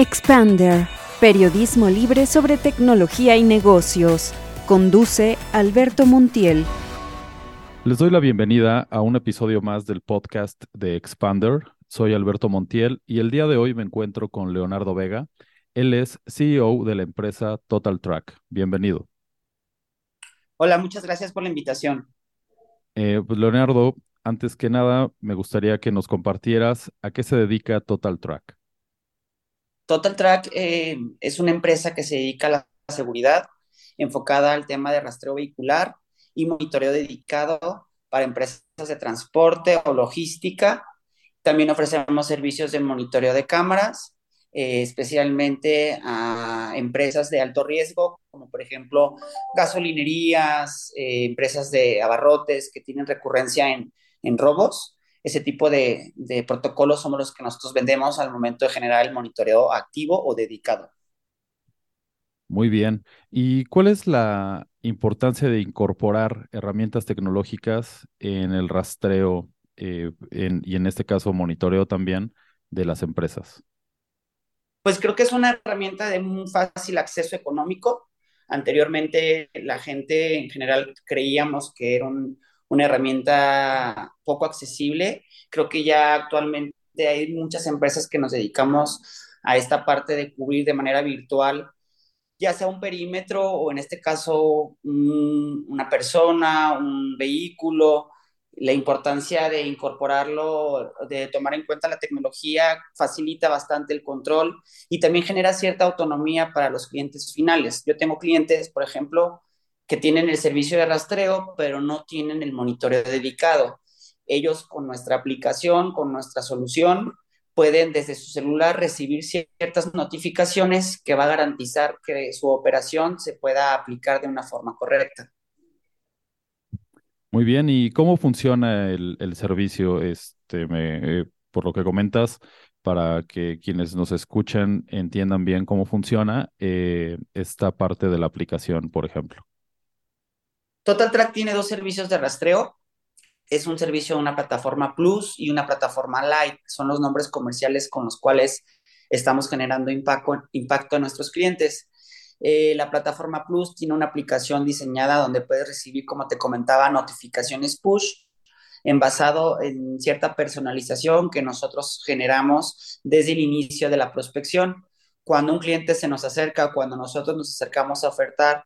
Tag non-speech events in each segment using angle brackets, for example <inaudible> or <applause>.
Expander, periodismo libre sobre tecnología y negocios. Conduce Alberto Montiel. Les doy la bienvenida a un episodio más del podcast de Expander. Soy Alberto Montiel y el día de hoy me encuentro con Leonardo Vega. Él es CEO de la empresa Total Track. Bienvenido. Hola, muchas gracias por la invitación. Eh, pues Leonardo, antes que nada, me gustaría que nos compartieras a qué se dedica Total Track. Total Track eh, es una empresa que se dedica a la seguridad, enfocada al tema de rastreo vehicular y monitoreo dedicado para empresas de transporte o logística. También ofrecemos servicios de monitoreo de cámaras, eh, especialmente a empresas de alto riesgo, como por ejemplo gasolinerías, eh, empresas de abarrotes que tienen recurrencia en, en robos ese tipo de, protocolos somos los que nosotros vendemos al momento de generar el monitoreo activo o dedicado. Muy bien. ¿Y cuál es la importancia de incorporar herramientas tecnológicas en el rastreo eh, y en este caso monitoreo también de las empresas? Pues creo que es una herramienta de muy fácil acceso económico. Anteriormente la gente en general creíamos que era un, una herramienta poco accesible. Creo que ya actualmente hay muchas empresas que nos dedicamos a esta parte de cubrir de manera virtual, ya sea un perímetro o en este caso una persona, un vehículo. La importancia de incorporarlo, de tomar en cuenta la tecnología, facilita bastante el control y también genera cierta autonomía para los clientes finales. Yo tengo clientes, por ejemplo, que tienen el servicio de rastreo, pero no tienen el monitoreo dedicado. Ellos con nuestra aplicación, con nuestra solución, pueden desde su celular recibir ciertas notificaciones que va a garantizar que su operación se pueda aplicar de una forma correcta. Muy bien, ¿y cómo funciona el, servicio? Este, eh, por lo que comentas, para que quienes nos escuchan entiendan bien cómo funciona eh, esta parte de la aplicación, por ejemplo. Total Track tiene dos servicios de rastreo. Es un servicio de una plataforma Plus y una plataforma Light. Son los nombres comerciales con los cuales estamos generando impacto, impacto a nuestros clientes. Eh, la plataforma Plus tiene una aplicación diseñada donde puedes recibir, como te comentaba, notificaciones push basado en cierta personalización que nosotros generamos desde el inicio de la prospección. Cuando un cliente se nos acerca, cuando nosotros nos acercamos a ofertar,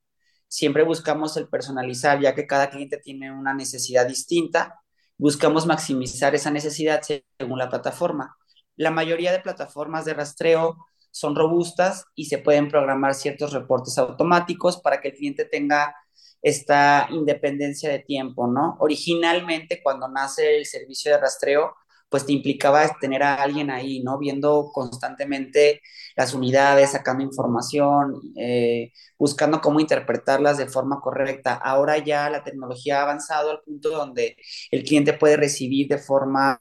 Siempre buscamos el personalizar, ya que cada cliente tiene una necesidad distinta. Buscamos maximizar esa necesidad según la plataforma. La mayoría de plataformas de rastreo son robustas y se pueden programar ciertos reportes automáticos para que el cliente tenga esta independencia de tiempo, ¿no? Originalmente, cuando nace el servicio de rastreo, pues te implicaba tener a alguien ahí, ¿no? Viendo constantemente las unidades, sacando información, eh, buscando cómo interpretarlas de forma correcta. Ahora ya la tecnología ha avanzado al punto donde el cliente puede recibir de forma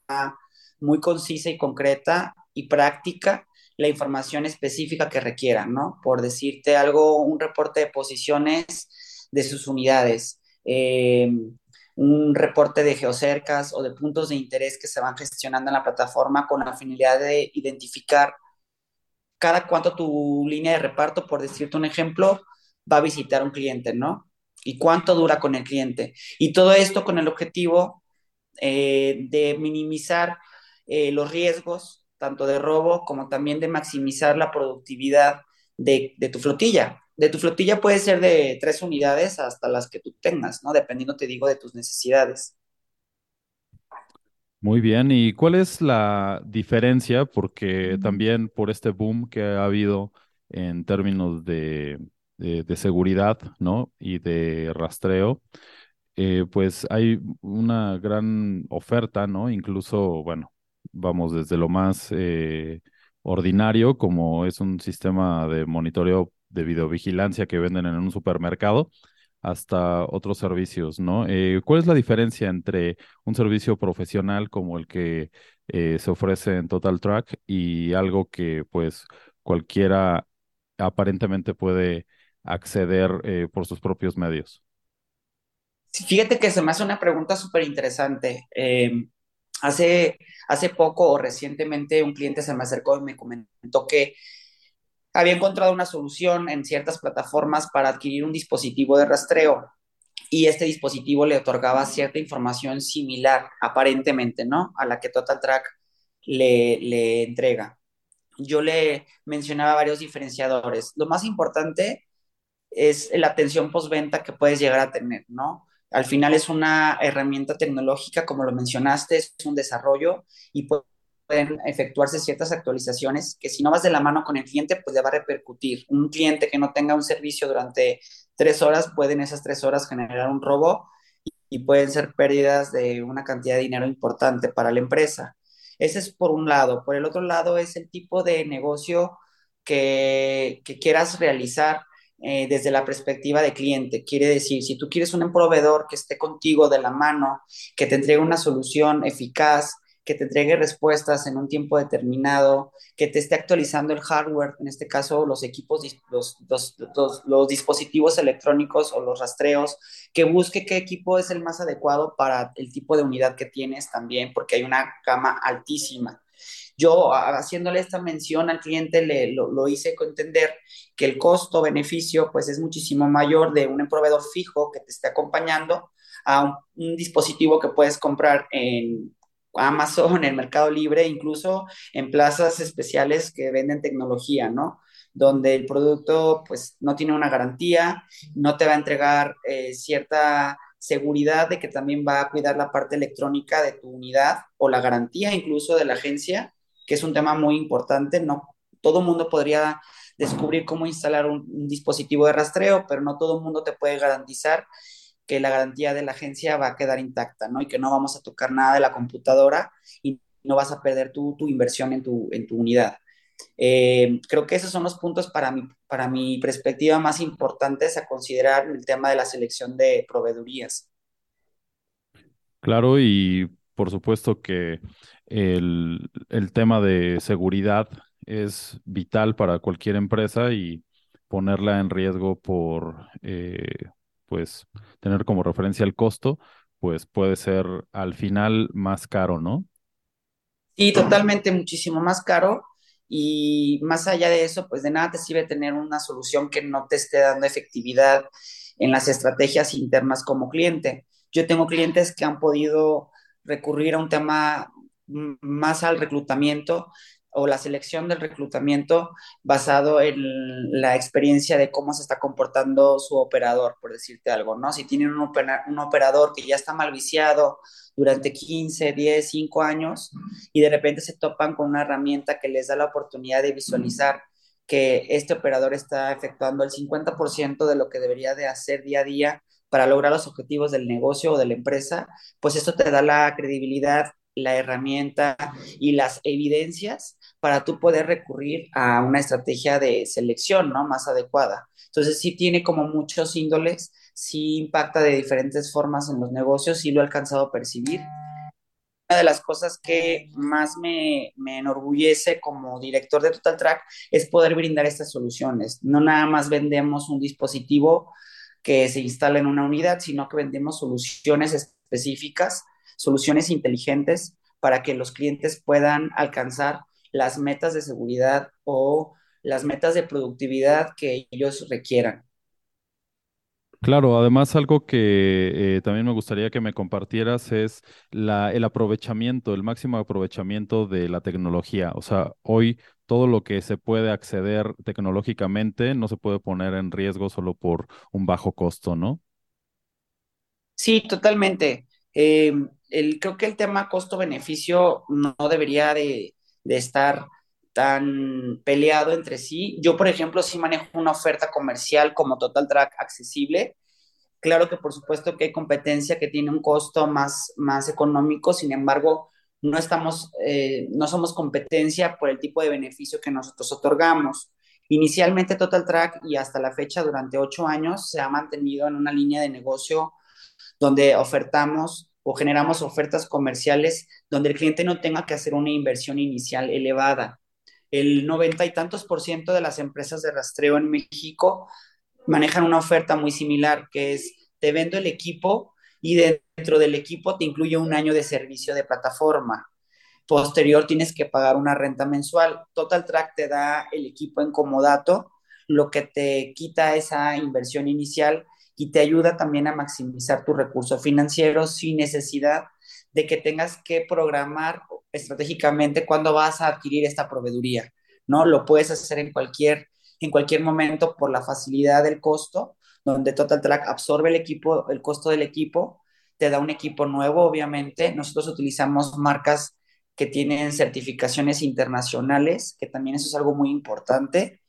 muy concisa y concreta y práctica la información específica que requiera, ¿no? Por decirte algo, un reporte de posiciones de sus unidades. Eh, un reporte de geocercas o de puntos de interés que se van gestionando en la plataforma con la finalidad de identificar cada cuánto tu línea de reparto, por decirte un ejemplo, va a visitar un cliente, ¿no? Y cuánto dura con el cliente. Y todo esto con el objetivo eh, de minimizar eh, los riesgos, tanto de robo como también de maximizar la productividad de tu flotilla de tu flotilla puede ser de tres unidades hasta las que tú tengas, ¿no? Dependiendo, te digo, de tus necesidades. Muy bien, ¿y cuál es la diferencia? Porque también por este boom que ha habido en términos de, seguridad, ¿no? Y de rastreo, eh, pues hay una gran oferta, ¿no? Incluso, bueno, vamos desde lo más eh, ordinario, como es un sistema de monitoreo de videovigilancia que venden en un supermercado hasta otros servicios, ¿no? Eh, ¿Cuál es la diferencia entre un servicio profesional como el que eh, se ofrece en Total Track y algo que pues cualquiera aparentemente puede acceder eh, por sus propios medios? Fíjate que se me hace una pregunta súper interesante. Em, hace, hace poco o recientemente un cliente se me acercó y me comentó que había encontrado una solución en ciertas plataformas para adquirir un dispositivo de rastreo y este dispositivo le otorgaba cierta información similar, aparentemente, ¿no? A la que Total Track le, le entrega. Yo le mencionaba varios diferenciadores. Lo más importante es la atención postventa que puedes llegar a tener, ¿no? Al final es una herramienta tecnológica, como lo mencionaste, es un desarrollo y pueden efectuarse ciertas actualizaciones que si no vas de la mano con el cliente, pues le va a repercutir. Un cliente que no tenga un servicio durante tres horas, puede en esas tres horas generar un robo y, pueden ser pérdidas de una cantidad de dinero importante para la empresa. Ese es por un lado. Por el otro lado es el tipo de negocio que, que quieras realizar eh, desde la perspectiva de cliente. Quiere decir, si tú quieres un proveedor que esté contigo de la mano, que te entregue una solución eficaz, que te entregue respuestas en un tiempo determinado, que te esté actualizando el hardware, en este caso los equipos, los, los, los, dispositivos electrónicos o los rastreos, que busque qué equipo es el más adecuado para el tipo de unidad que tienes también, porque hay una gama altísima. Yo haciéndole esta mención al cliente le, lo, hice entender que el costo-beneficio pues es muchísimo mayor de un proveedor fijo que te esté acompañando a un, dispositivo que puedes comprar en Amazon, el Mercado Libre, incluso en plazas especiales que venden tecnología, ¿no? Donde el producto pues no tiene una garantía, no te va a entregar eh, cierta seguridad de que también va a cuidar la parte electrónica de tu unidad o la garantía incluso de la agencia que es un tema muy importante. No todo mundo podría descubrir cómo instalar un, dispositivo de rastreo, pero no todo mundo te puede garantizar que la garantía de la agencia va a quedar intacta, ¿no? Y que no vamos a tocar nada de la computadora y no vas a perder tu, tu inversión en tu, en tu unidad. Eh, creo que esos son los puntos para mi, para mi perspectiva más importantes a considerar el tema de la selección de proveedurías. Claro, y por supuesto que el, tema de seguridad es vital para cualquier empresa y ponerla en riesgo por eh, pues tener como referencia el costo, pues puede ser al final más caro, ¿no? Sí, totalmente muchísimo más caro. Y más allá de eso, pues de nada te sirve tener una solución que no te esté dando efectividad en las estrategias internas como cliente. Yo tengo clientes que han podido recurrir a un tema más al reclutamiento o la selección del reclutamiento basado en la experiencia de cómo se está comportando su operador, por decirte algo, ¿no? Si tienen un, un operador que ya está mal viciado durante 15, 10, 5 años y de repente se topan con una herramienta que les da la oportunidad de visualizar que este operador está efectuando el 50% de lo que debería de hacer día a día para lograr los objetivos del negocio o de la empresa, pues esto te da la credibilidad la herramienta y las evidencias para tú poder recurrir a una estrategia de selección, ¿no? Más adecuada. Entonces, sí tiene como muchos índoles, sí impacta de diferentes formas en los negocios, sí lo he alcanzado a percibir. Una de las cosas que más me, me enorgullece como director de Total Track es poder brindar estas soluciones. No nada más vendemos un dispositivo que se instala en una unidad, sino que vendemos soluciones específicas soluciones inteligentes para que los clientes puedan alcanzar las metas de seguridad o las metas de productividad que ellos requieran. Claro, además algo que eh, también me gustaría que me compartieras es la, el aprovechamiento, el máximo aprovechamiento de la tecnología. O sea, hoy todo lo que se puede acceder tecnológicamente no se puede poner en riesgo solo por un bajo costo, ¿no? Sí, totalmente. Eh, creo que el tema costo-beneficio no, debería de, estar tan peleado entre sí. Yo, por ejemplo, sí manejo una oferta comercial como Total Track accesible. Claro que por supuesto que hay competencia que tiene un costo más, más económico, sin embargo, no estamos, eh, no somos competencia por el tipo de beneficio que nosotros otorgamos. Inicialmente Total Track y hasta la fecha, durante ocho años, se ha mantenido en una línea de negocio donde ofertamos o generamos ofertas comerciales donde el cliente no tenga que hacer una inversión inicial elevada. El noventa y tantos por ciento de las empresas de rastreo en México manejan una oferta muy similar, que es te vendo el equipo y dentro del equipo te incluye un año de servicio de plataforma. posterior tienes que pagar una renta mensual. Total Track te da el equipo en comodato, lo que te quita esa inversión inicial y te ayuda también a maximizar tu recurso financiero sin necesidad de que tengas que programar estratégicamente cuándo vas a adquirir esta proveeduría, ¿no? Lo puedes hacer en cualquier, en cualquier momento por la facilidad del costo, donde Total Track absorbe el equipo, el costo del equipo, te da un equipo nuevo, obviamente. Nosotros utilizamos marcas que tienen certificaciones internacionales, que también eso es algo muy importante,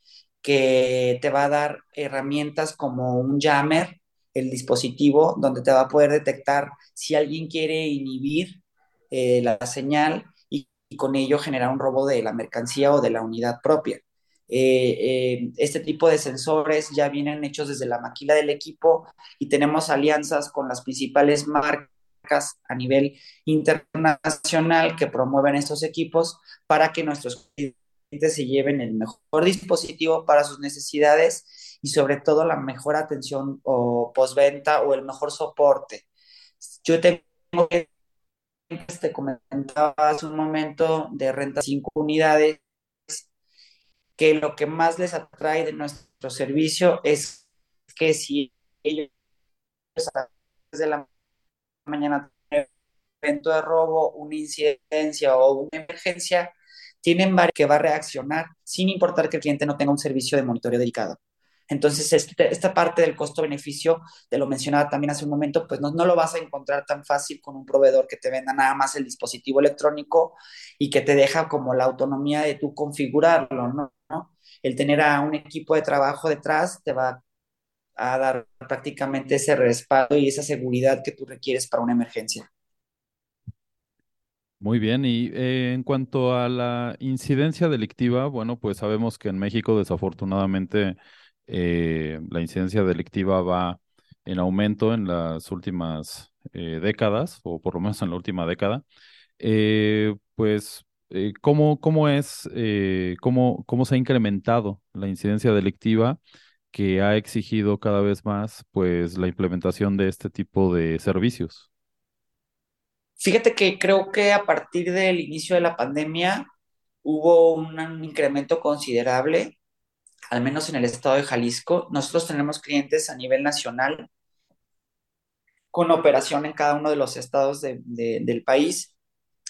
que te va a dar herramientas como un jammer, el dispositivo, donde te va a poder detectar si alguien quiere inhibir eh, la señal y, con ello generar un robo de la mercancía o de la unidad propia. Eh, eh, este tipo de sensores ya vienen hechos desde la maquila del equipo y tenemos alianzas con las principales marcas a nivel internacional que promueven estos equipos para que nuestros clientes se lleven el mejor dispositivo para sus necesidades y sobre todo la mejor atención o postventa o el mejor soporte. Yo tengo que te comentaba hace un momento de renta 5 unidades, que lo que más les atrae de nuestro servicio es que si ellos desde la mañana tienen un evento de robo, una incidencia o una emergencia, tienen varios que va a reaccionar sin importar que el cliente no tenga un servicio de monitoreo dedicado. Entonces, este, esta parte del costo-beneficio, te lo mencionaba también hace un momento, pues no, no, lo vas a encontrar tan fácil con un proveedor que te venda nada más el dispositivo electrónico y que te deja como la autonomía de tú configurarlo, ¿no? El tener a un equipo de trabajo detrás te va a dar prácticamente ese respaldo y esa seguridad que tú requieres para una emergencia. Muy bien, y eh, en cuanto a la incidencia delictiva, bueno, pues sabemos que en México desafortunadamente eh, la incidencia delictiva va en aumento en las últimas eh, décadas, o por lo menos en la última década. Eh, pues, ¿cómo, ¿cómo, es, cómo, cómo se ha incrementado la incidencia delictiva que ha exigido cada vez más pues, la implementación de este tipo de servicios? Fíjate que creo que a partir del inicio de la pandemia hubo un incremento considerable al menos en el estado de Jalisco. Nosotros tenemos clientes a nivel nacional con operación en cada uno de los estados del país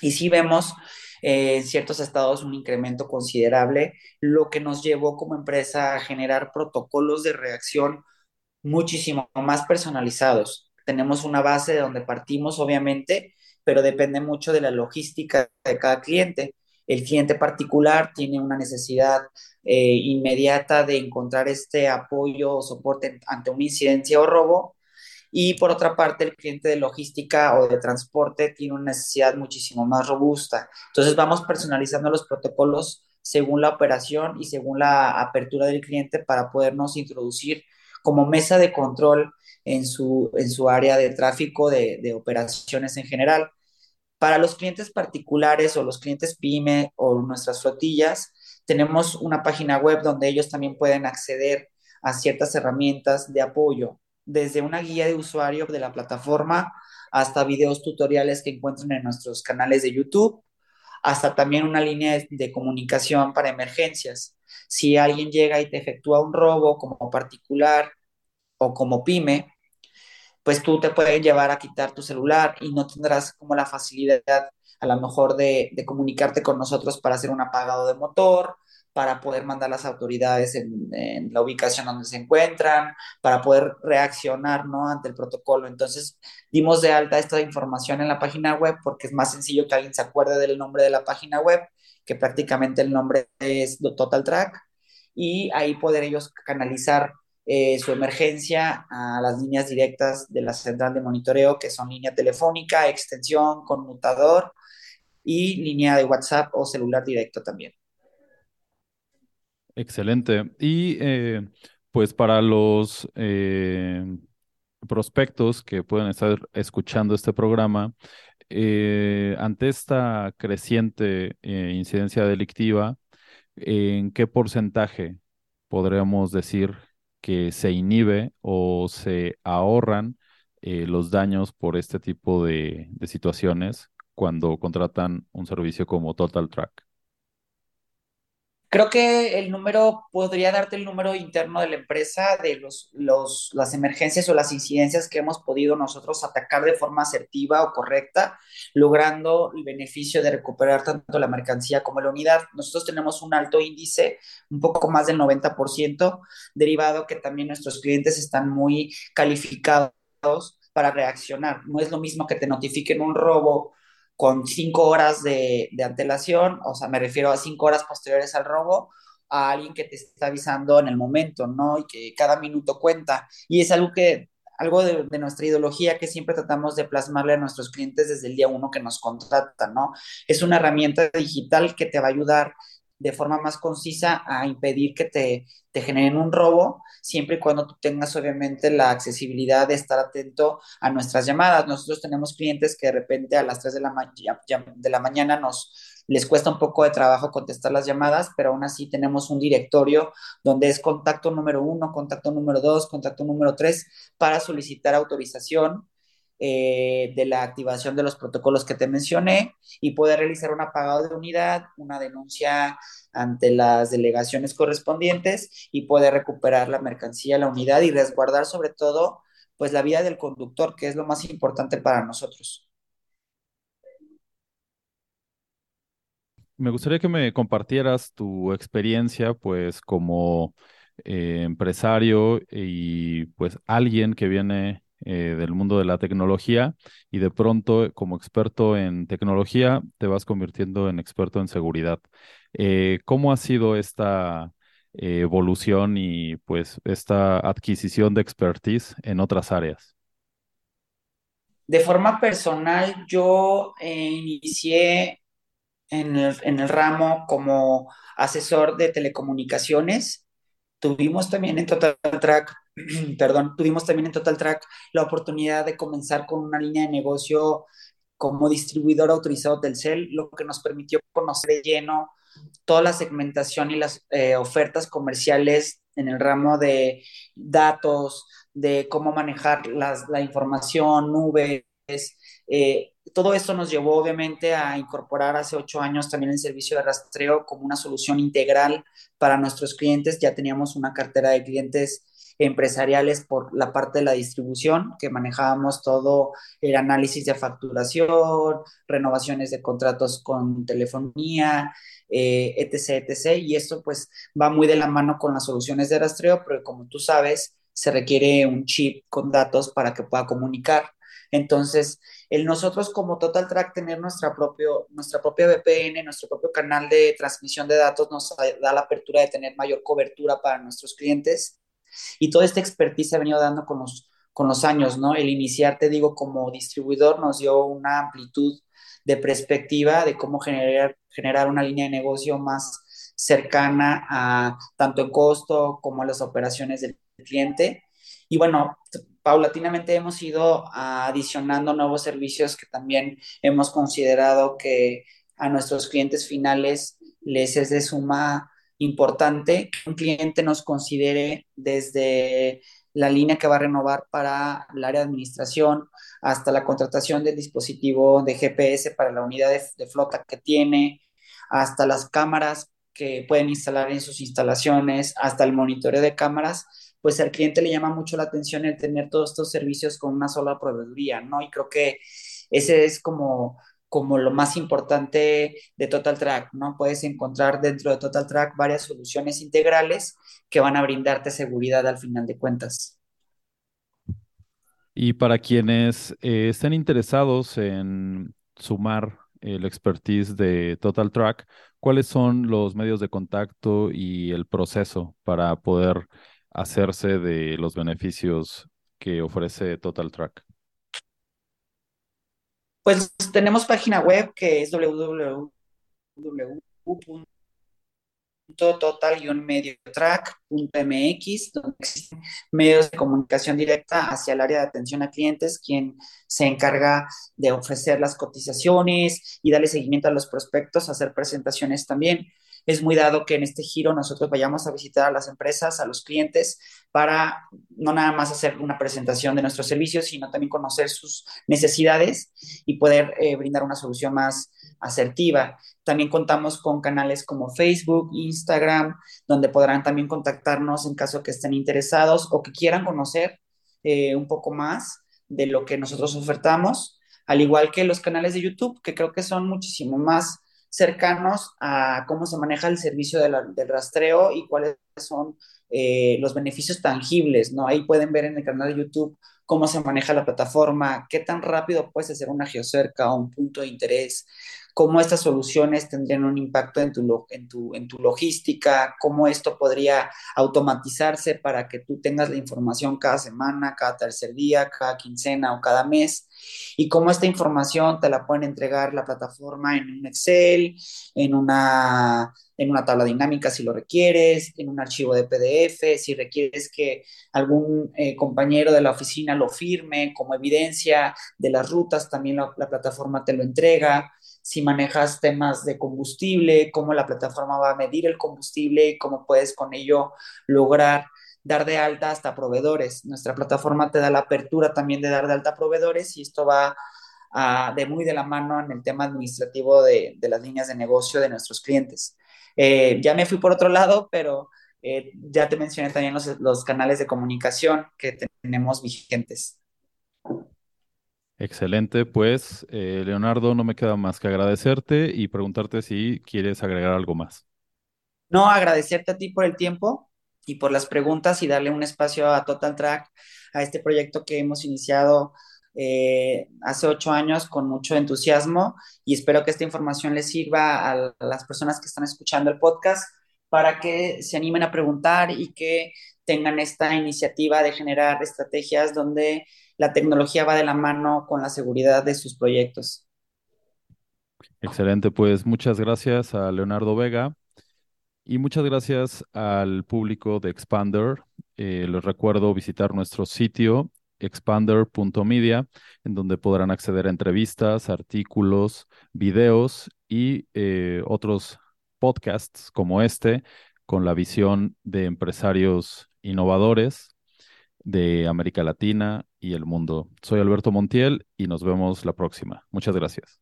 y sí vemos eh, en ciertos estados un incremento considerable, lo que nos llevó como empresa a generar protocolos de reacción muchísimo más personalizados. Tenemos una base de donde partimos, obviamente, pero depende mucho de la logística de cada cliente. El cliente particular tiene una necesidad eh, inmediata de encontrar este apoyo o soporte ante una incidencia o robo. Y por otra parte, el cliente de logística o de transporte tiene una necesidad muchísimo más robusta. Entonces vamos personalizando los protocolos según la operación y según la apertura del cliente para podernos introducir como mesa de control en su, en su área de tráfico de, de operaciones en general. Para los clientes particulares o los clientes PYME o nuestras flotillas, tenemos una página web donde ellos también pueden acceder a ciertas herramientas de apoyo, desde una guía de usuario de la plataforma hasta videos tutoriales que encuentran en nuestros canales de YouTube, hasta también una línea de, comunicación para emergencias. Si alguien llega y te efectúa un robo como particular o como pyme, pues tú te puedes llevar a quitar tu celular y no tendrás como la facilidad a lo mejor de, comunicarte con nosotros para hacer un apagado de motor, para poder mandar las autoridades en, la ubicación donde se encuentran, para poder reaccionar ¿no? ante el protocolo. Entonces, dimos de alta esta información en la página web porque es más sencillo que alguien se acuerde del nombre de la página web, que prácticamente el nombre es Total Track, y ahí poder ellos canalizar eh, su emergencia a las líneas directas de la central de monitoreo, que son línea telefónica, extensión, conmutador y línea de WhatsApp o celular directo también. Excelente. Y eh, pues para los eh, prospectos que pueden estar escuchando este programa, ante esta creciente incidencia delictiva, ¿en qué porcentaje podríamos decir que se inhibe o se ahorran los daños por este tipo de situaciones cuando contratan un servicio como Total Track? Creo que el número, podría darte el número interno de la empresa de los, los, las emergencias o las incidencias que hemos podido nosotros atacar de forma asertiva o correcta, logrando el beneficio de recuperar tanto la mercancía como la unidad. Nosotros tenemos un alto índice, un poco más del 90%, derivado que también nuestros clientes están muy calificados para reaccionar. No es lo mismo que te notifiquen un robo con cinco horas de, de, antelación, o sea, me refiero a cinco horas posteriores al robo, a alguien que te está avisando en el momento, ¿no? Y que cada minuto cuenta. Y es algo que, algo de, de nuestra ideología que siempre tratamos de plasmarle a nuestros clientes desde el día uno que nos contratan, ¿no? Es una herramienta digital que te va a ayudar de forma más concisa a impedir que te, te, generen un robo, siempre y cuando tú tengas obviamente la accesibilidad de estar atento a nuestras llamadas. Nosotros tenemos clientes que de repente a las 3 de la, de la mañana nos les cuesta un poco de trabajo contestar las llamadas, pero aún así tenemos un directorio donde es contacto número uno, contacto número dos, contacto número tres para solicitar autorización eh, de la activación de los protocolos que te mencioné y poder realizar un apagado de unidad, una denuncia ante las delegaciones correspondientes y poder recuperar la mercancía, la unidad y resguardar sobre todo pues la vida del conductor, que es lo más importante para nosotros. Me gustaría que me compartieras tu experiencia pues como eh, empresario y pues alguien que viene eh, del mundo de la tecnología y de pronto como experto en tecnología te vas convirtiendo en experto en seguridad. Eh, ¿Cómo ha sido esta eh, evolución y pues esta adquisición de expertise en otras áreas? De forma personal, yo inicié en el, en el ramo como asesor de telecomunicaciones. Tuvimos también en Total Track <clears throat> perdón, tuvimos también en Total Track la oportunidad de comenzar con una línea de negocio como distribuidor autorizado del CEL, lo que nos permitió conocer de lleno toda la segmentación y las eh, ofertas comerciales en el ramo de datos, de cómo manejar las, la información, nubes. Eh, todo esto nos llevó obviamente a incorporar hace ocho años también el servicio de rastreo como una solución integral para nuestros clientes. Ya teníamos una cartera de clientes empresariales por la parte de la distribución, que manejábamos todo el análisis de facturación, renovaciones de contratos con telefonía, eh, etc., etc. Y esto pues va muy de la mano con las soluciones de rastreo, pero como tú sabes, se requiere un chip con datos para que pueda comunicar. Entonces, nosotros como Total Track tener nuestra, propio, nuestra propia VPN, nuestro propio canal de transmisión de datos nos da la apertura de tener mayor cobertura para nuestros clientes y toda esta expertise se ha venido dando con los, con los años, ¿no? El iniciar, te digo, como distribuidor nos dio una amplitud de perspectiva de cómo generar, generar una línea de negocio más cercana a tanto en costo como a las operaciones del cliente. Y bueno, paulatinamente hemos ido adicionando nuevos servicios que también hemos considerado que a nuestros clientes finales les es de suma importante que un cliente nos considere desde la línea que va a renovar para el área de administración hasta la contratación del dispositivo de GPS para la unidad de, flota que tiene, hasta las cámaras que pueden instalar en sus instalaciones, hasta el monitoreo de cámaras, pues al cliente le llama mucho la atención el tener todos estos servicios con una sola proveeduría, ¿no? Y creo que ese es como como lo más importante de Total Track, ¿no? Puedes encontrar dentro de Total Track varias soluciones integrales que van a brindarte seguridad al final de cuentas. Y para quienes eh, estén interesados en sumar el expertise de Total Track, ¿cuáles son los medios de contacto y el proceso para poder hacerse de los beneficios que ofrece Total Track? Pues tenemos página web que es www.total-mediotrack.mx, donde existen medios de comunicación directa hacia el área de atención a clientes, quien se encarga de ofrecer las cotizaciones y darle seguimiento a los prospectos, hacer presentaciones también. Es muy dado que en este giro nosotros vayamos a visitar a las empresas, a los clientes, para no nada más hacer una presentación de nuestros servicios, sino también conocer sus necesidades y poder eh, brindar una solución más asertiva. También contamos con canales como Facebook, Instagram, donde podrán también contactarnos en caso que estén interesados o que quieran conocer eh, un poco más de lo que nosotros ofertamos, al igual que los canales de YouTube, que creo que son muchísimo más cercanos a cómo se maneja el servicio de del rastreo y cuáles son eh, los beneficios tangibles, ¿no? Ahí pueden ver en el canal de YouTube cómo se maneja la plataforma, qué tan rápido puedes hacer una geocerca o un punto de interés, cómo estas soluciones tendrían un impacto en tu, en tu, en tu logística, cómo esto podría automatizarse para que tú tengas la información cada semana, cada tercer día, cada quincena o cada mes, y cómo esta información te la pueden entregar la plataforma en un Excel, en una, en una tabla dinámica si lo requieres, en un archivo de PDF, si requieres que algún eh, compañero de la oficina lo firme como evidencia de las rutas, también la, la plataforma te lo entrega si manejas temas de combustible, cómo la plataforma va a medir el combustible y cómo puedes con ello lograr dar de alta hasta proveedores. Nuestra plataforma te da la apertura también de dar de alta proveedores y esto va de muy de la mano en el tema administrativo de, las líneas de negocio de nuestros clientes. Eh, ya me fui por otro lado, pero eh, ya te mencioné también los canales de comunicación que tenemos vigentes. Excelente, pues eh, Leonardo, no me queda más que agradecerte y preguntarte si quieres agregar algo más. No, agradecerte a ti por el tiempo y por las preguntas y darle un espacio a Total Track, a este proyecto que hemos iniciado eh, hace ocho años con mucho entusiasmo y espero que esta información les sirva a las personas que están escuchando el podcast para que se animen a preguntar y que tengan esta iniciativa de generar estrategias donde la tecnología va de la mano con la seguridad de sus proyectos. Excelente, pues muchas gracias a Leonardo Vega y muchas gracias al público de Expander. Eh, les recuerdo visitar nuestro sitio expander.media, en donde podrán acceder a entrevistas, artículos, videos y eh, otros podcasts como este, con la visión de empresarios innovadores de América Latina y el mundo. Soy Alberto Montiel y nos vemos la próxima. Muchas gracias.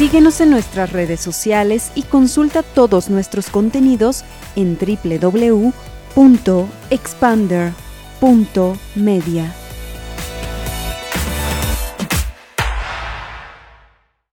Síguenos en nuestras redes sociales y consulta todos nuestros contenidos en www.expander.media.